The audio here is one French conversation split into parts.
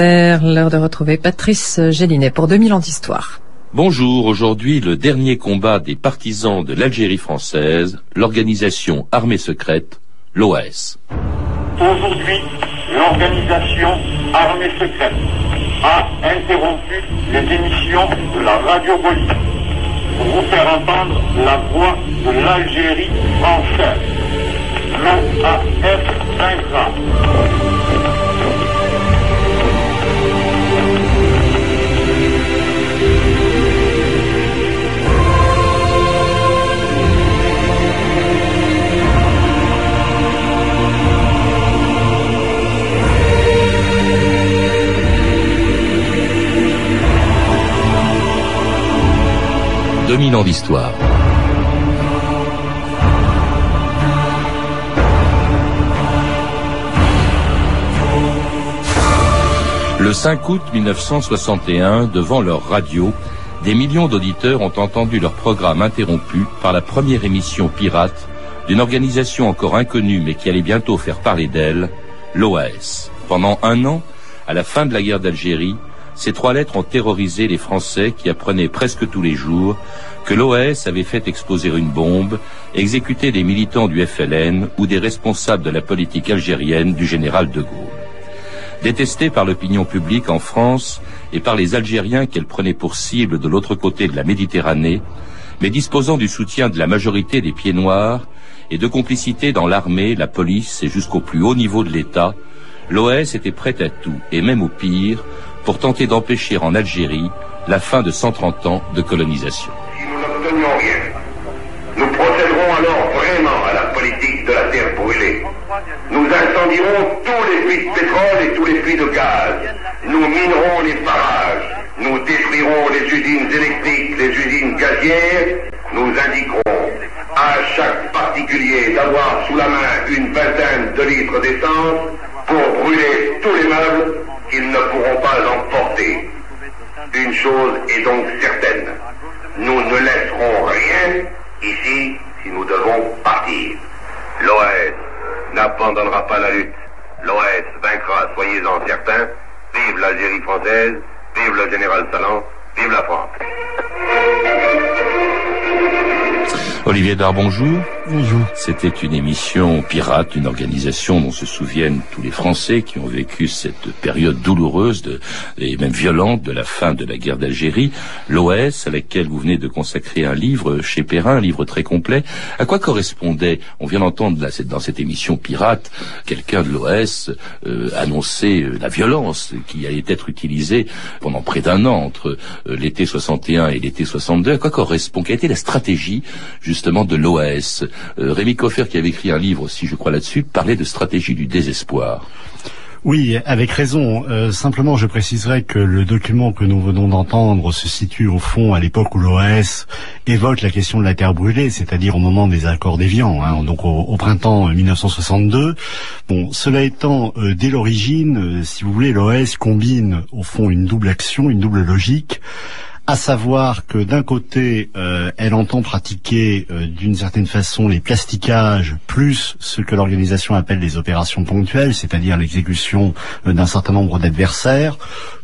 L'heure de retrouver Patrice Gélinet pour 2000 ans d'histoire. Bonjour, aujourd'hui le dernier combat des partisans de l'Algérie française, l'organisation armée secrète, l'OAS. Aujourd'hui, l'organisation armée secrète a interrompu les émissions de la radio politique pour vous faire entendre la voix de l'Algérie française. L'OAS vaincra. 2000 ans d'histoire. Le 5 août 1961, devant leur radio, des millions d'auditeurs ont entendu leur programme interrompu par la première émission pirate d'une organisation encore inconnue mais qui allait bientôt faire parler d'elle, l'OAS. Pendant un an, à la fin de la guerre d'Algérie, ces trois lettres ont terrorisé les Français qui apprenaient presque tous les jours que l'OAS avait fait exploser une bombe, exécuté des militants du FLN ou des responsables de la politique algérienne du général de Gaulle. Détestée par l'opinion publique en France et par les Algériens qu'elle prenait pour cible de l'autre côté de la Méditerranée, mais disposant du soutien de la majorité des pieds noirs et de complicité dans l'armée, la police et jusqu'au plus haut niveau de l'État, l'OAS était prête à tout, et même au pire, pour tenter d'empêcher en Algérie la fin de 130 ans de colonisation. Si nous n'obtenions rien, nous procéderons alors vraiment à la politique de la terre brûlée. Nous incendierons tous les puits de pétrole et tous les puits de gaz. Nous minerons les barrages. Nous détruirons les usines électriques, les usines gazières. Nous indiquerons à chaque particulier d'avoir sous la main une vingtaine de litres d'essence pour brûler tous les meubles qu'ils ne pourront pas emporter. Une chose est donc certaine, nous ne laisserons rien ici si nous devons partir. L'OAS n'abandonnera pas la lutte. L'OAS vaincra, soyez-en certains. Vive l'Algérie française, vive le général Salan, vive la France. Olivier Dar, bonjour. Bonjour. C'était une émission pirate, une organisation dont se souviennent tous les Français qui ont vécu cette période douloureuse de, et même violente de la fin de la guerre d'Algérie. L'OS, à laquelle vous venez de consacrer un livre chez Perrin, un livre très complet. À quoi correspondait, on vient d'entendre dans cette émission pirate, quelqu'un de l'OS euh, annoncer euh, la violence qui allait être utilisée pendant près d'un an entre euh, l'été 61 et l'été 62. À quoi correspond, quelle été la stratégie justement de l'OAS. Euh, Rémi Coffer, qui avait écrit un livre aussi, je crois, là-dessus, parlait de stratégie du désespoir. Oui, avec raison. Euh, simplement, je préciserai que le document que nous venons d'entendre se situe au fond à l'époque où l'OAS évoque la question de la terre brûlée, c'est-à-dire au moment des accords d'Évian, hein, donc au, printemps 1962. Bon, cela étant, euh, dès l'origine, euh, si vous voulez, l'OAS combine au fond une double action, une double logique à savoir que d'un côté, euh, elle entend pratiquer euh, d'une certaine façon les plastiquages plus ce que l'organisation appelle les opérations ponctuelles, c'est-à-dire l'exécution euh, d'un certain nombre d'adversaires,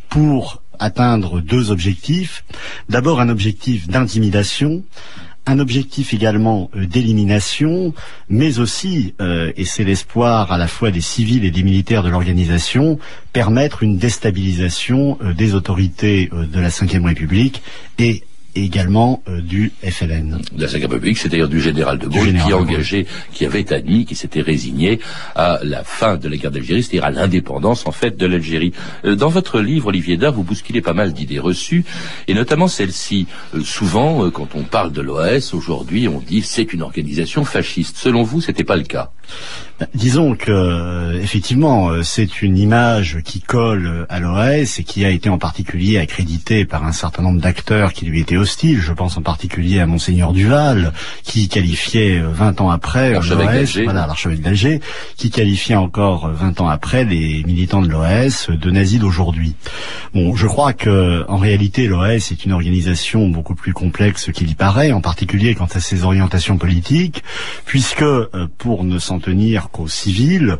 pour atteindre deux objectifs. D'abord un objectif d'intimidation, un objectif également euh, d'élimination, mais aussi, euh, et c'est l'espoir à la fois des civils et des militaires de l'organisation, permettre une déstabilisation euh, des autorités de la Ve République et également euh, du FLN. De la Cinquième République, c'est-à-dire du général de Gaulle, qui engagé, qui avait admis, qui s'était résigné à la fin de la guerre d'Algérie, c'est-à-dire à, l'indépendance en fait de l'Algérie. Euh, dans votre livre, Olivier Dard, vous bousculez pas mal d'idées reçues, et notamment celle-ci. Euh, souvent, quand on parle de l'OAS aujourd'hui, on dit c'est une organisation fasciste. Selon vous, c'était pas le cas? Ben, disons que effectivement, c'est une image qui colle à l'OAS et qui a été en particulier accréditée par un certain nombre d'acteurs qui lui étaient hostile. Je pense en particulier à Monseigneur Duval, qui qualifiait 20 ans après l'OS, voilà, l'archevêque d'Alger, qui qualifiait encore 20 ans après les militants de l'OS de nazis d'aujourd'hui. Bon, je crois que en réalité l'OS est une organisation beaucoup plus complexe qu'il y paraît, en particulier quant à ses orientations politiques, puisque pour ne s'en tenir qu'aux civils,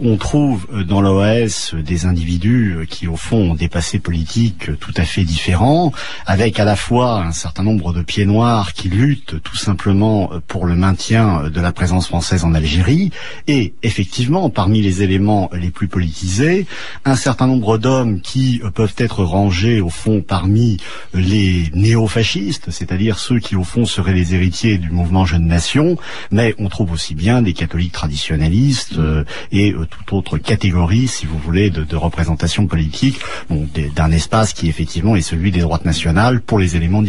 on trouve dans l'OS des individus qui au fond ont des passés politiques tout à fait différents, avec à la fois un certain nombre de pieds noirs qui luttent tout simplement pour le maintien de la présence française en Algérie, et effectivement, parmi les éléments les plus politisés, un certain nombre d'hommes qui peuvent être rangés au fond parmi les néo-fascistes, c'est-à-dire ceux qui au fond seraient les héritiers du mouvement Jeune Nation, mais on trouve aussi bien des catholiques traditionnalistes euh, et euh, toute autre catégorie, si vous voulez, de, de représentation politique bon, d'un espace qui effectivement est celui des droites nationales pour les éléments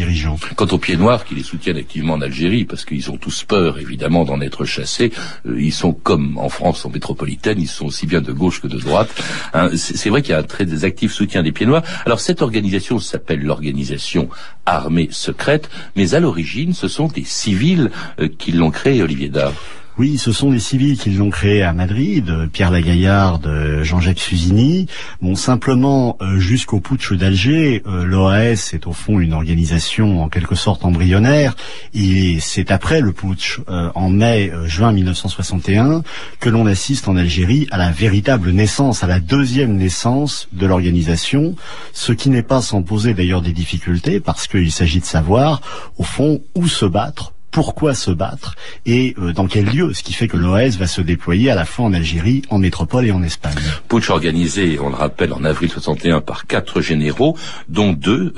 Quant aux pieds noirs qui les soutiennent activement en Algérie, parce qu'ils ont tous peur évidemment d'en être chassés, euh, ils sont comme en France, en métropolitaine, ils sont aussi bien de gauche que de droite. Hein. C'est vrai qu'il y a un très actif soutien des pieds noirs. Alors cette organisation s'appelle l'organisation armée secrète, mais à l'origine, ce sont des civils euh, qui l'ont créée, Olivier Dard. Oui, ce sont les civils qui l'ont créé à Madrid, Pierre Lagaillarde, Jean-Jacques Fusini. Bon, simplement, euh, jusqu'au putsch d'Alger, euh, l'OAS est au fond une organisation en quelque sorte embryonnaire. Et c'est après le putsch, euh, en mai-juin 1961, que l'on assiste en Algérie à la véritable naissance, à la deuxième naissance de l'organisation, ce qui n'est pas sans poser d'ailleurs des difficultés, parce qu'il s'agit de savoir, au fond, où se battre pourquoi se battre et euh, dans quel lieu, ce qui fait que l'OS va se déployer à la fois en Algérie, en métropole et en Espagne. Putsch organisé, on le rappelle, en avril 61 par quatre généraux, dont deux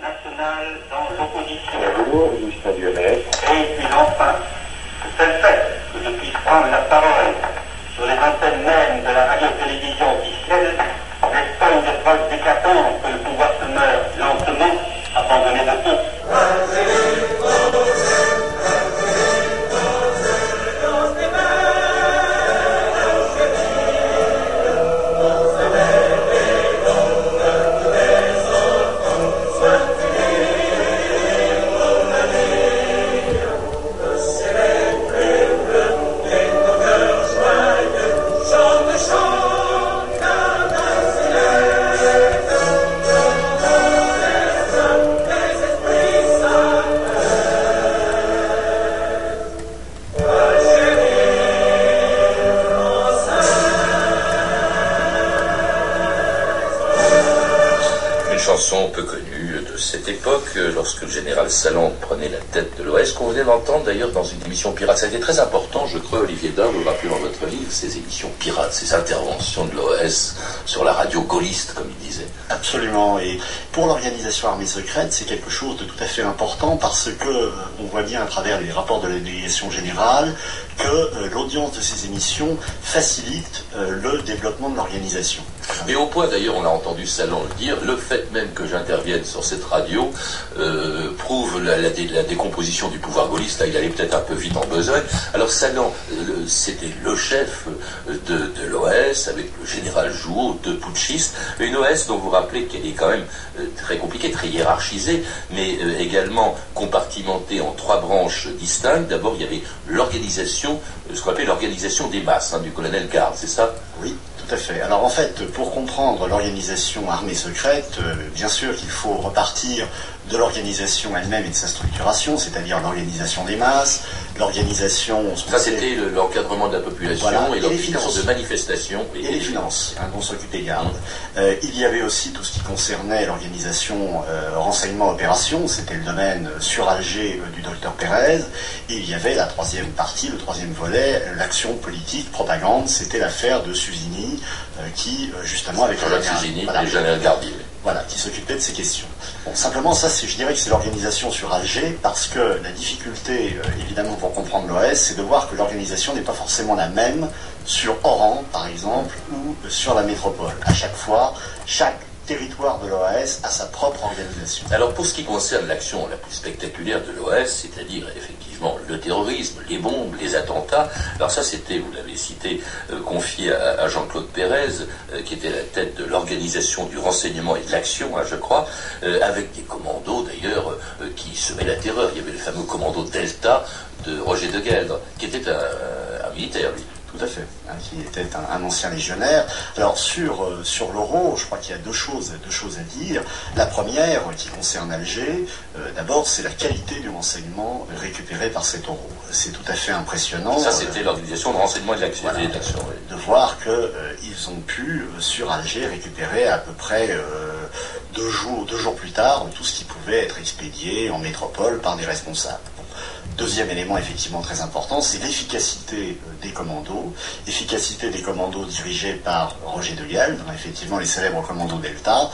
nationale dans l'opposition. Et puis enfin, c'est le fait que je puisse prendre la parole sur les antennes même de la radio-télévision officielle, n'est pas une épreuve déclatante que le pouvoir se meurt lentement, abandonné de tout. Euh, en ces interventions de l'OS sur la radio gaulliste, comme il disait. Absolument. Et pour l'organisation armée secrète, c'est quelque chose de tout à fait important parce que euh, on voit bien à travers les rapports de la délégation générale que euh, l'audience de ces émissions facilite euh, le développement de l'organisation. Mais au point d'ailleurs, on a entendu Salon le dire, le fait même que j'intervienne sur cette radio euh, prouve la, décomposition du pouvoir gaulliste. Là, il allait peut-être un peu vite en besogne. Alors Salon, c'était le chef de, l'OS avec le général Jouot, deux putschistes. Une OS dont vous rappelez qu'elle est quand même très compliquée, très hiérarchisée, mais également compartimentée en trois branches distinctes. D'abord, il y avait l'organisation, ce qu'on appelle l'organisation des masses, hein, du colonel Garde, c'est ça? Oui. Tout à fait. Alors en fait, pour comprendre l'organisation armée secrète, euh, bien sûr qu'il faut repartir de l'organisation elle-même et de sa structuration, c'est-à-dire l'organisation des masses, l'organisation... Ça, c'était l'encadrement de la population et, l'organisation de manifestations. Et, les finances, hein, dont s'occupe les gardes. Euh, il y avait aussi tout ce qui concernait l'organisation euh, renseignement-opération, c'était le domaine sur Alger euh, du docteur Pérez, et il y avait la troisième partie, le troisième volet, l'action politique, propagande, c'était l'affaire de Suzini, qui, justement, avec... Jean-Jacques Suzini voilà, et Gardier. Voilà, qui s'occupait de ces questions. Simplement, ça, je dirais que c'est l'organisation sur Alger, parce que la difficulté, euh, évidemment, pour comprendre l'OS, c'est de voir que l'organisation n'est pas forcément la même sur Oran, par exemple, ou sur la métropole. À chaque fois, chaque territoire de l'OAS a sa propre organisation. Alors pour ce qui concerne l'action la plus spectaculaire de l'OAS, c'est-à-dire effectivement le terrorisme, les bombes, les attentats, alors ça c'était, vous l'avez cité, euh, confié à, Jean-Claude Pérez, euh, qui était la tête de l'organisation du renseignement et de l'action, hein, je crois, euh, avec des commandos d'ailleurs qui semaient la terreur. Il y avait le fameux commando Delta de Roger de Gueldre, qui était un, un militaire, lui. Tout à fait, hein, qui était un, ancien légionnaire. Alors sur, euh, sur l'euro, je crois qu'il y a deux choses, deux choses à dire. La première, qui concerne Alger, euh, d'abord, c'est la qualité du renseignement récupéré par cet euro. C'est tout à fait impressionnant. Ça, c'était l'organisation de renseignement et de l'action. De voir qu'ils euh, ont pu, sur Alger, récupérer à peu près deux, jours, deux jours plus tard tout ce qui pouvait être expédié en métropole par des responsables. Deuxième élément effectivement très important, c'est l'efficacité euh, des commandos, efficacité des commandos dirigés par Roger de effectivement les célèbres commandos Delta,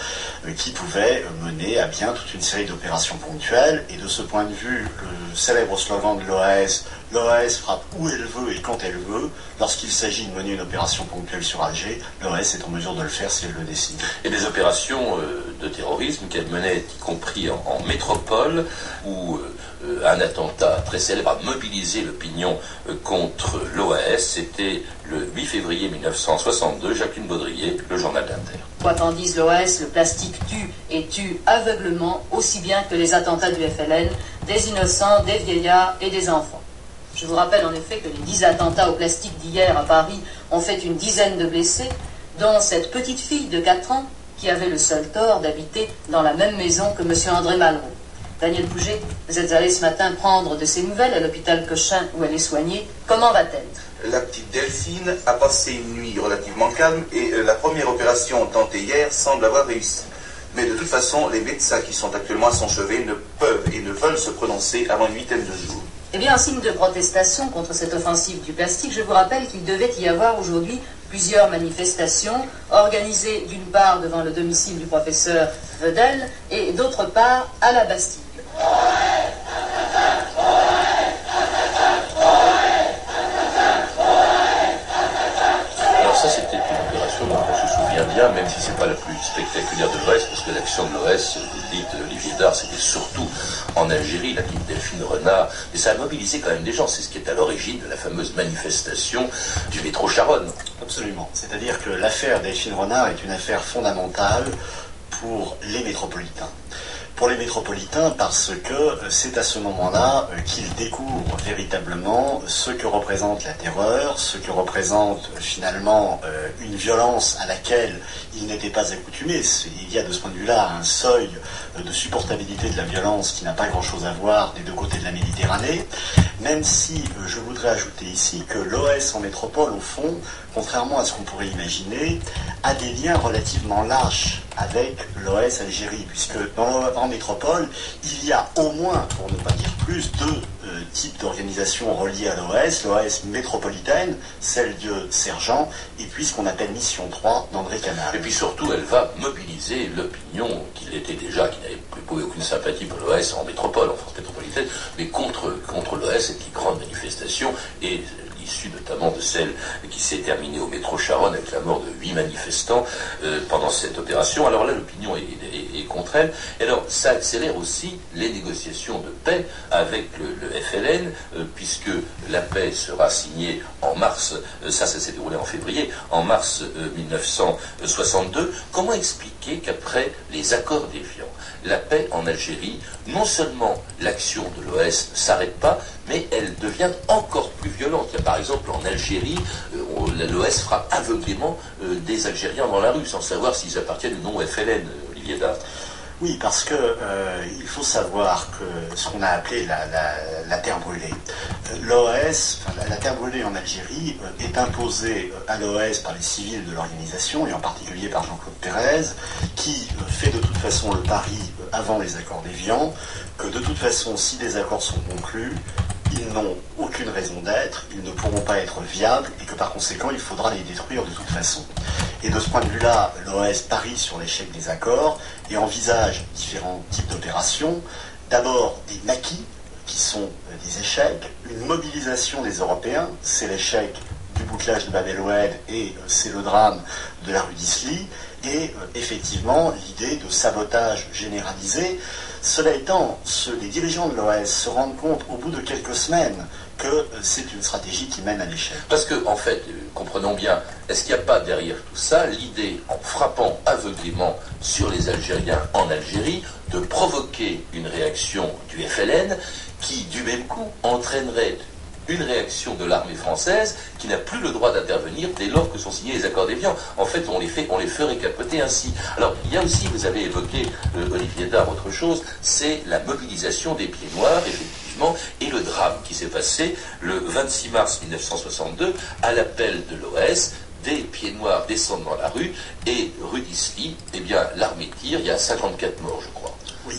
euh, qui pouvaient euh, mener à bien toute une série d'opérations ponctuelles. Et de ce point de vue, le célèbre slogan de l'OAS, l'OAS frappe où elle veut et quand elle veut, lorsqu'il s'agit de mener une opération ponctuelle sur Alger, l'OAS est en mesure de le faire si elle le décide. Et des opérations de terrorisme qu'elle menait, y compris en, métropole, où un attentat très célèbre a mobilisé l'opinion euh, contre l'OAS. C'était le 8 février 1962, Jacqueline Baudrier, le journal d'Inter. Quoi qu'en dise l'OAS, le plastique tue et tue aveuglement aussi bien que les attentats du FLN, des innocents, des vieillards et des enfants. Je vous rappelle en effet que les dix attentats au plastique d'hier à Paris ont fait une dizaine de blessés, dont cette petite fille de 4 ans qui avait le seul tort d'habiter dans la même maison que M. André Malraux. Daniel Bouget, vous êtes allé ce matin prendre de ses nouvelles à l'hôpital Cochin où elle est soignée. Comment va-t-elle? La petite Delphine a passé une nuit relativement calme et euh, la première opération tentée hier semble avoir réussi. Mais de toute façon, les médecins qui sont actuellement à son chevet ne peuvent et ne veulent se prononcer avant une huitaine de jours. Eh bien, en signe de protestation contre cette offensive du plastique, je vous rappelle qu'il devait y avoir aujourd'hui plusieurs manifestations organisées d'une part devant le domicile du professeur Vedel et d'autre part à la Bastille. Alors ça, c'était une opération dont on se souvient bien, même si c'est pas la plus spectaculaire de l'Ouest, parce que l'action de l'Ouest, vous dites, Olivier Dard, c'était surtout en Algérie, la petite Delphine Renard, et ça a mobilisé quand même des gens. C'est ce qui est à l'origine de la fameuse manifestation du métro Charonne. Absolument. C'est-à-dire que l'affaire Delphine Renard est une affaire fondamentale pour les métropolitains pour les métropolitains parce que euh, c'est à ce moment-là euh, qu'ils découvrent véritablement ce que représente la terreur, ce que représente euh, finalement une violence à laquelle ils n'étaient pas accoutumés. Il y a de ce point de vue-là un seuil de supportabilité de la violence qui n'a pas grand-chose à voir des deux côtés de la Méditerranée, même si je voudrais ajouter ici que l'OS en métropole, au fond, contrairement à ce qu'on pourrait imaginer, a des liens relativement larges avec l'OS Algérie, puisque dans, métropole, il y a au moins, pour ne pas dire plus, deux euh, types d'organisations reliées à l'OS, l'OS métropolitaine, celle de Sergent, et puis ce qu'on appelle Mission 3 d'André Canal. Et puis surtout, elle va mobiliser l'opinion qu'il était déjà, qui n'avait plus aucune sympathie pour l'OS en métropole, en France métropolitaine, mais contre, contre l'OS et qui grande manifestation, et issue notamment de celle qui s'est terminée au métro Charonne avec la mort de huit manifestants euh, pendant cette opération. Alors là, l'opinion est, contre elle. Et alors, ça accélère aussi les négociations de paix avec le, FLN, euh, puisque la paix sera signée en mars, euh, ça, ça s'est déroulé en février, en mars 1962. Comment expliquer qu'après les accords d'Évian, la paix en Algérie, non seulement l'action de l'OS ne s'arrête pas, mais elle devient encore plus violente. Par exemple en Algérie, euh, l'OS frappe aveuglément euh, des Algériens dans la rue, sans savoir s'ils appartiennent ou non au FLN, euh, Olivier Dard. Oui, parce que euh, il faut savoir que ce qu'on a appelé la, terre brûlée, euh, l'OS, la, terre brûlée en Algérie euh, est imposée à l'OS par les civils de l'organisation et en particulier par Jean-Claude Pérez, qui fait de toute façon le pari avant les accords d'Évian que de toute façon, si des accords sont conclus, ils n'ont aucune raison d'être, ils ne pourront pas être viables et que par conséquent il faudra les détruire de toute façon. Et de ce point de vue-là, l'OS parie sur l'échec des accords et envisage différents types d'opérations. D'abord des maquis, qui sont euh, des échecs, une mobilisation des Européens, c'est l'échec du bouclage de Bab el-Oued et euh, c'est le drame de la rue d'Isly, et euh, effectivement l'idée de sabotage généralisé. Cela étant, les dirigeants de l'OS se rendent compte au bout de quelques semaines que euh, c'est une stratégie qui mène à l'échec. Parce que, en fait, euh, comprenons bien, est-ce qu'il n'y a pas derrière tout ça l'idée, en frappant aveuglément sur les Algériens en Algérie, de provoquer une réaction du FLN qui, du même coup, entraînerait une réaction de l'armée française qui n'a plus le droit d'intervenir dès lors que sont signés les accords d'Évian. En fait, on les fait, on les ferait capoter ainsi. Alors, il y a aussi, vous avez évoqué, euh, Olivier Dard, autre chose, c'est la mobilisation des pieds noirs, et le drame qui s'est passé le 26 mars 1962 à l'appel de l'OS des pieds noirs descendent dans la rue et rue d'Isly, eh bien, l'armée tire, il y a 54 morts, je crois. Oui.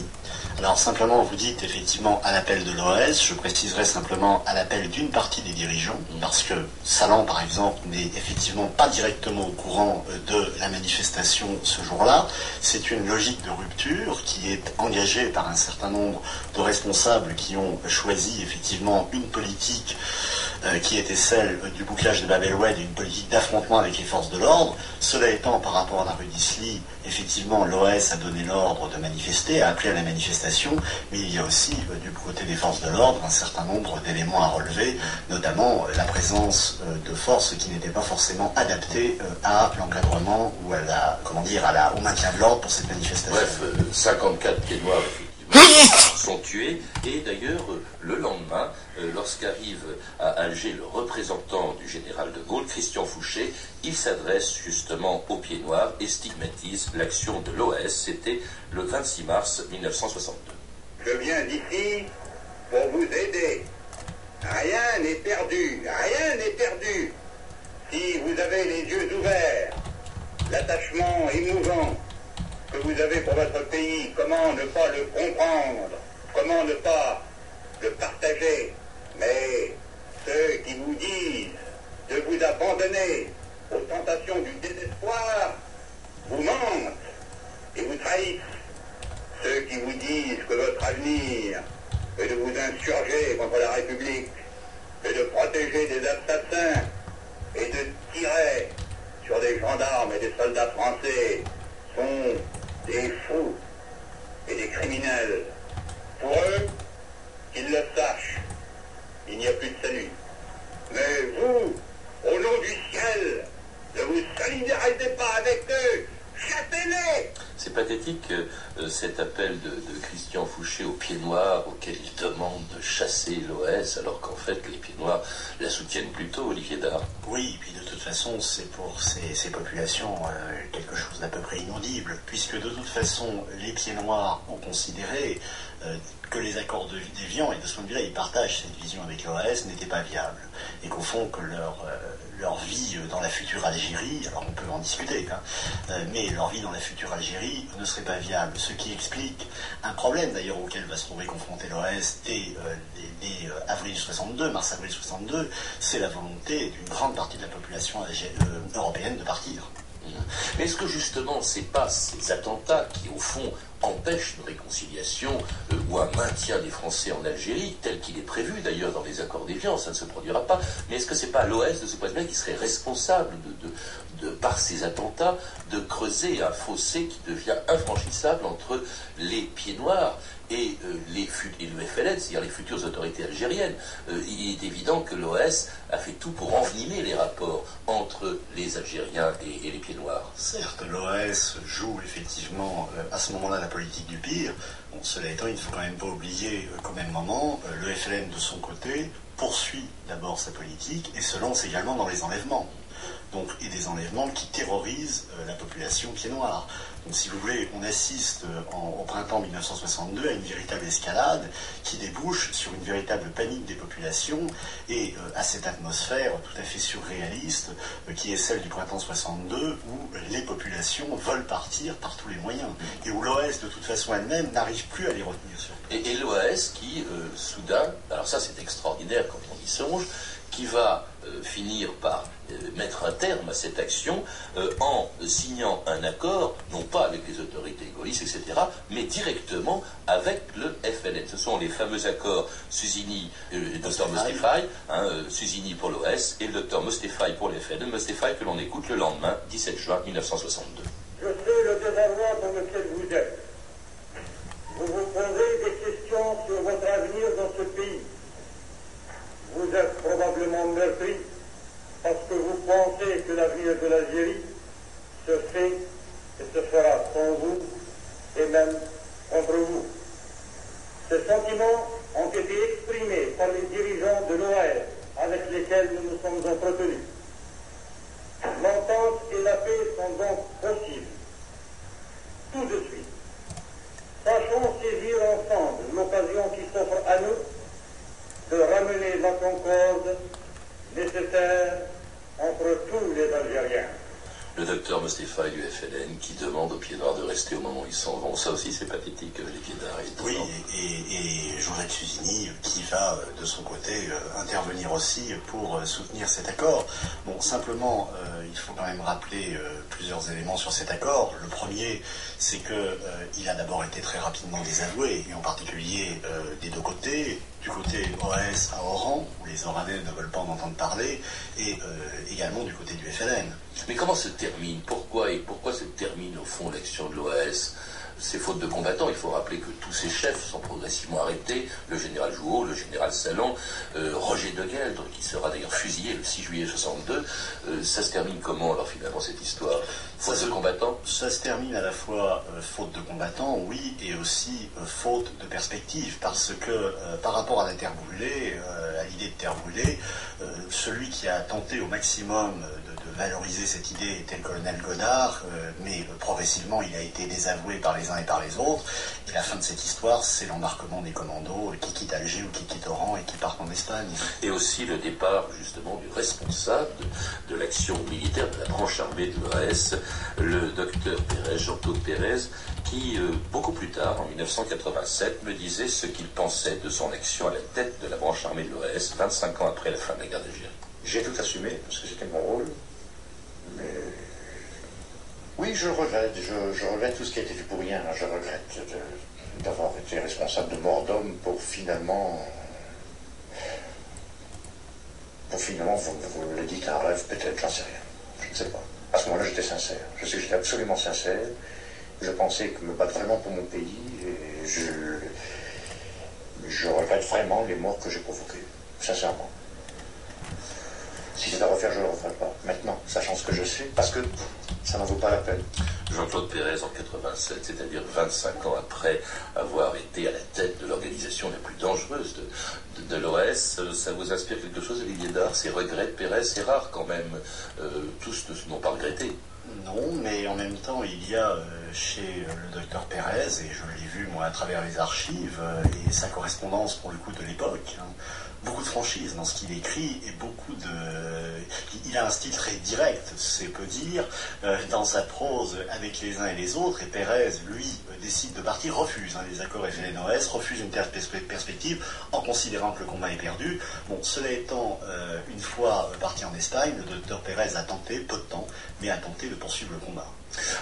Alors simplement, vous dites effectivement à l'appel de l'OS, je préciserai simplement à l'appel d'une partie des dirigeants, parce que Salan, par exemple, n'est effectivement pas directement au courant euh, de la manifestation ce jour-là. C'est une logique de rupture qui est engagée par un certain nombre de responsables qui ont choisi effectivement une politique euh, qui était celle du bouclage de Babel-Oued et une politique d'affrontement avec les forces de l'ordre. Cela étant, par rapport à la rue d'Isly, effectivement, l'OS a donné l'ordre de manifester, a appelé à la manifestation, mais il y a aussi, euh, du côté des forces de l'ordre, un certain nombre d'éléments à relever, notamment euh, la présence de forces qui n'étaient pas forcément adaptées à l'encadrement ou à la, comment dire, à la, au maintien de l'ordre pour cette manifestation. Bref, 54 pieds noirs, sont tués. Et d'ailleurs, le lendemain, euh, lorsqu'arrive à Alger le représentant du général de Gaulle, Christian Fouché, il s'adresse justement aux pieds noirs et stigmatise l'action de l'OS. C'était le 26 mars 1962. Je viens d'ici pour vous aider. Rien n'est perdu, rien n'est perdu. Si vous avez les yeux ouverts, l'attachement émouvant que vous avez pour votre pays, comment ne pas le comprendre, comment ne pas le partager. Mais ceux qui vous disent de vous abandonner aux tentations du désespoir vous mentent et vous trahissent. Ceux qui vous disent que votre avenir est de vous insurger contre la République, et de protéger des assassins et de tirer sur des gendarmes et des soldats français sont des fous et des criminels. Pour eux, qu'ils le sachent, il n'y a plus de salut. Mais vous, au nom du ciel, ne vous solidarisez pas avec eux, chassez-les c'est pathétique cet appel de, Christian Fouché aux pieds noirs auquel il demande de chasser l'OS alors qu'en fait les pieds noirs la soutiennent plutôt, Olivier Dard. Oui, et puis de toute façon c'est pour ces, populations euh, quelque chose d'à peu près inaudible puisque de toute façon les pieds noirs ont considéré euh, que les accords de et de ce point de vue-là, ils partagent cette vision avec l'OAS, n'étaient pas viables. Et qu'au fond, que leur, euh, leur vie dans la future Algérie, alors on peut en discuter, hein, mais leur vie dans la future Algérie ne serait pas viable. Qui explique un problème d'ailleurs auquel va se trouver confronté l'OAS dès, dès, avril 62, mars-avril 62, c'est la volonté d'une grande partie de la population européenne de partir. Mais est-ce que justement, c'est pas ces attentats qui, au fond, empêchent une réconciliation euh, ou un maintien des Français en Algérie, tel qu'il est prévu d'ailleurs dans les accords d'Évian, ça ne se produira pas. Mais est-ce que c'est pas l'OS de ce point de vue qui serait responsable de, par ces attentats de creuser un fossé qui devient infranchissable entre les pieds noirs et, euh, les, et le FLN, c'est-à-dire les futures autorités algériennes. Euh, il est évident que l'OS a fait tout pour envenimer les rapports entre les Algériens et, les pieds noirs. Certes, l'OS joue effectivement euh, à ce moment-là la politique du pire. Cela étant, il ne faut quand même pas oublier qu'au même moment, le FLN de son côté poursuit d'abord sa politique et se lance également dans les enlèvements donc, et des enlèvements qui terrorisent euh, la population qui est. Donc, si vous voulez, on assiste euh, au printemps 1962 à une véritable escalade qui débouche sur une véritable panique des populations et euh, à cette atmosphère tout à fait surréaliste qui est celle du printemps 62 où les populations veulent partir par tous les moyens et où l'OS de toute façon elle-même n'arrive plus à les retenir Et, et l'OS qui, soudain, alors ça c'est extraordinaire quand on y songe, qui va finir par euh, mettre un terme à cette action euh, en signant un accord, non pas avec les autorités égoïstes, etc., mais directement avec le FLN. Ce sont les fameux accords Suzini et docteur Mostefai, hein, Suzini pour l'OS et le docteur Mostefai pour le FLN, Mostefai que l'on écoute le lendemain, 17 juin 1962. Je sais le désarroi dans lequel vous êtes. Vous vous posez des questions sur votre avenir dans ce pays vous êtes probablement meurtri parce que vous pensez que l'avenir de l'Algérie se fait et se fera sans vous et même contre vous. Ces sentiments ont été exprimés par les dirigeants de l'OAS avec lesquels nous nous sommes entretenus. L'entente et la paix sont donc possibles. Tout de suite. Sachons saisir ensemble l'occasion qui s'offre à nous de ramener la concorde nécessaire entre tous les Algériens le docteur Mostefa du FLN qui demande aux pieds noirs de rester au moment où ils s'en vont. Ça aussi, c'est pathétique, les pieds noirs. Oui, et, et Jean-Jacques Suzini qui va, euh, de son côté, euh, intervenir aussi pour euh, soutenir cet accord. Bon, simplement, il faut quand même rappeler plusieurs éléments sur cet accord. Le premier, c'est que il a d'abord été très rapidement désavoué, et en particulier des deux côtés, du côté OS à Oran, où les Oranais ne veulent pas en entendre parler, et également du côté du FLN. Mais comment se termine? Pourquoi et pourquoi se termine au fond l'action de l'OAS ces fautes de combattants. Il faut rappeler que tous ces chefs sont progressivement arrêtés. Le général Jouot, le général Salon, euh, Roger de Gueldre, qui sera d'ailleurs fusillé le 6 juillet 62. Euh, ça se termine comment alors finalement cette histoire? Faute de combattants? Ça se termine à la fois euh, faute de combattants, oui, et aussi faute de perspective, parce que par rapport à la terre brûlée, à l'idée de terre brûlée, celui qui a tenté au maximum de valoriser cette idée était le colonel Godard, euh, mais progressivement il a été désavoué par les uns et par les autres. Et la fin de cette histoire, c'est l'embarquement des commandos qui quittent Alger ou qui quittent Oran et qui partent en Espagne. Et aussi le départ justement du responsable de, l'action militaire de la branche armée de l'OAS, le docteur Pérez, Jean-Claude Pérez, qui euh, beaucoup plus tard, en 1987, me disait ce qu'il pensait de son action à la tête de la branche armée de l'OAS, 25 ans après la fin de la guerre d'Algérie. J'ai tout assumé, parce que c'était mon rôle. Mais oui, je regrette. Je, regrette tout ce qui a été fait pour rien. Je regrette d'avoir été responsable de mort d'homme pour finalement. Pour finalement, vous, vous le dites un rêve, peut-être, j'en sais rien. Je ne sais pas. À ce moment-là, j'étais sincère. Je sais que j'étais absolument sincère. Je pensais que me battre vraiment pour mon pays. Et je, je regrette vraiment les morts que j'ai provoquées. Sincèrement. Si c'est à refaire, je ne le referai pas. Que je sais, parce que ça n'en vaut pas la peine. Jean-Claude Pérez en 87, c'est-à-dire 25 ans après avoir été à la tête de l'organisation la plus dangereuse de, l'OS, ça vous inspire quelque chose, Olivier Dard? Ces regrets de Pérez, c'est rare quand même. Euh, tous ne n'ont pas regretté. Non, mais en même temps, il y a euh, chez le docteur Pérez, et je l'ai vu moi à travers les archives euh, et sa correspondance pour le coup de l'époque, hein, beaucoup de franchise dans ce qu'il écrit et beaucoup de. Il a un style très direct, c'est peu dire, euh, dans sa prose avec les uns et les autres. Et Pérez, lui, décide de partir, refuse hein, les accords FLNOS, refuse une perspective en considérant que le combat est perdu. Bon, cela étant, euh, une fois parti en Espagne, le docteur Pérez a tenté, peu de temps, mais a tenté de poursuivre le combat.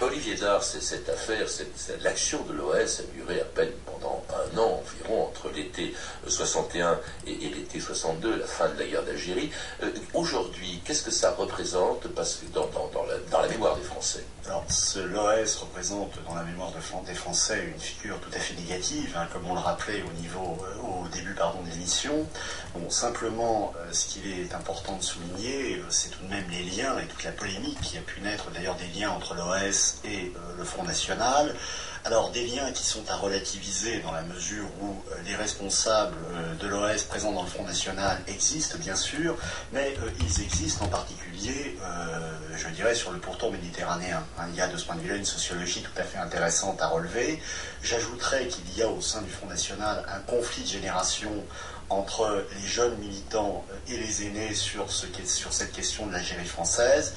Olivier Dard, cette affaire, l'action de l'OS a duré à peine pendant un an environ, entre l'été 61 et, l'été 62, la fin de la guerre d'Algérie. Euh, aujourd'hui, qu'est-ce que ça représente? Parce que dans, la, mémoire des Français Alors, l'OS représente dans la mémoire des Français une figure tout à fait négative, hein, comme on le rappelait au niveau, euh, au début pardon, de l'émission. Bon, simplement, euh, ce qu'il est important de souligner, c'est tout de même les liens et toute la polémique qui a pu naître d'ailleurs des liens entre l'OS et le Front National. Alors des liens qui sont à relativiser dans la mesure où les responsables de l'OS présents dans le Front National existent bien sûr, mais ils existent en particulier, je dirais, sur le pourtour méditerranéen. Hein, il y a de ce point de vue-là une sociologie tout à fait intéressante à relever. J'ajouterais qu'il y a au sein du Front National un conflit de génération entre les jeunes militants et les aînés sur, sur cette question de l'Algérie française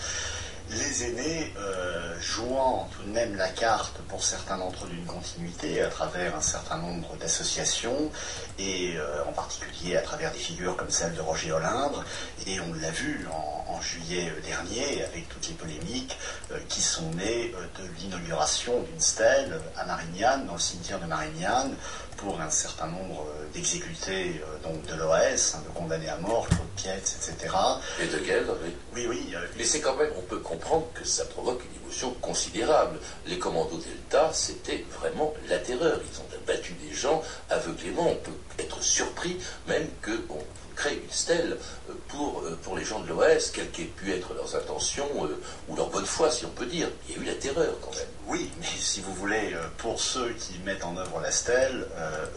les aînés euh, jouant tout de même la carte pour certains d'entre eux d'une continuité à travers un certain nombre d'associations et euh, en particulier à travers des figures comme celle de Roger Olindre et on l'a vu en, juillet dernier avec toutes les polémiques euh, qui sont nées de l'inauguration d'une stèle à Marignane, dans le cimetière de Marignane pour un certain nombre d'exécutés donc de l'OS, hein, de condamnés à mort, Claude Pietz, etc. Et de guerre, oui. Oui, oui. Mais c'est quand même, on peut comprendre que ça provoque une émotion considérable. Les commandos Delta, c'était vraiment la terreur. Ils ont battu des gens aveuglément. On peut être surpris même qu'on crée une stèle euh, pour, euh, pour les gens de l'OS, quelles qu'aient pu être leurs intentions euh, ou leur bonne foi, si on peut dire. Il y a eu la terreur quand même. Oui, mais si vous voulez, pour ceux qui mettent en œuvre la stèle,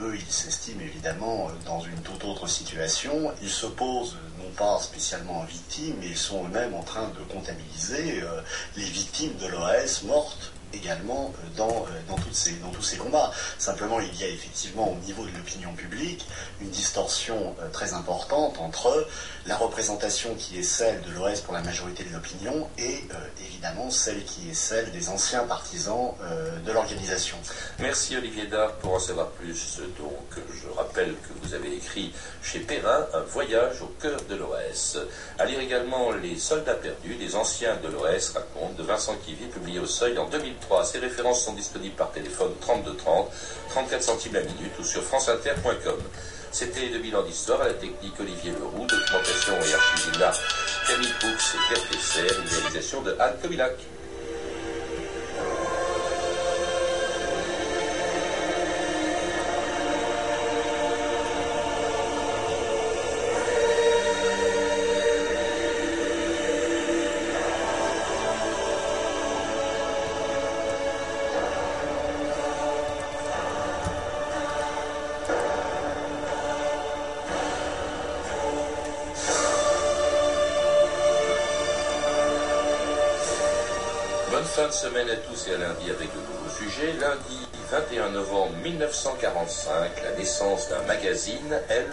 eux, ils s'estiment évidemment dans une toute autre situation. Ils se posent non pas spécialement en victimes, mais ils sont eux-mêmes en train de comptabiliser les victimes de l'OS mortes également euh, dans, euh, dans, toutes ces, dans tous ces combats. Simplement, il y a effectivement au niveau de l'opinion publique une distorsion euh, très importante entre la représentation qui est celle de l'OS pour la majorité de l'opinion et évidemment celle qui est celle des anciens partisans de l'organisation. Merci Olivier Dard pour en savoir plus. Donc, je rappelle que vous avez écrit chez Perrin un voyage au cœur de l'OS. À lire également Les soldats perdus, des anciens de l'OS racontent de Vincent Kivy, publié au Seuil en 2003. Ces références sont disponibles par téléphone 32 30, 34 centimes la minute ou sur franceinter.com. C'était 2000 ans d'histoire à la technique Olivier Leroux, documentation et archivina Camille Poux et une réalisation de Anne Comilac. Semaine à tous et à lundi avec de nouveaux sujets. Lundi 21 novembre 1945, la naissance d'un magazine, Elle,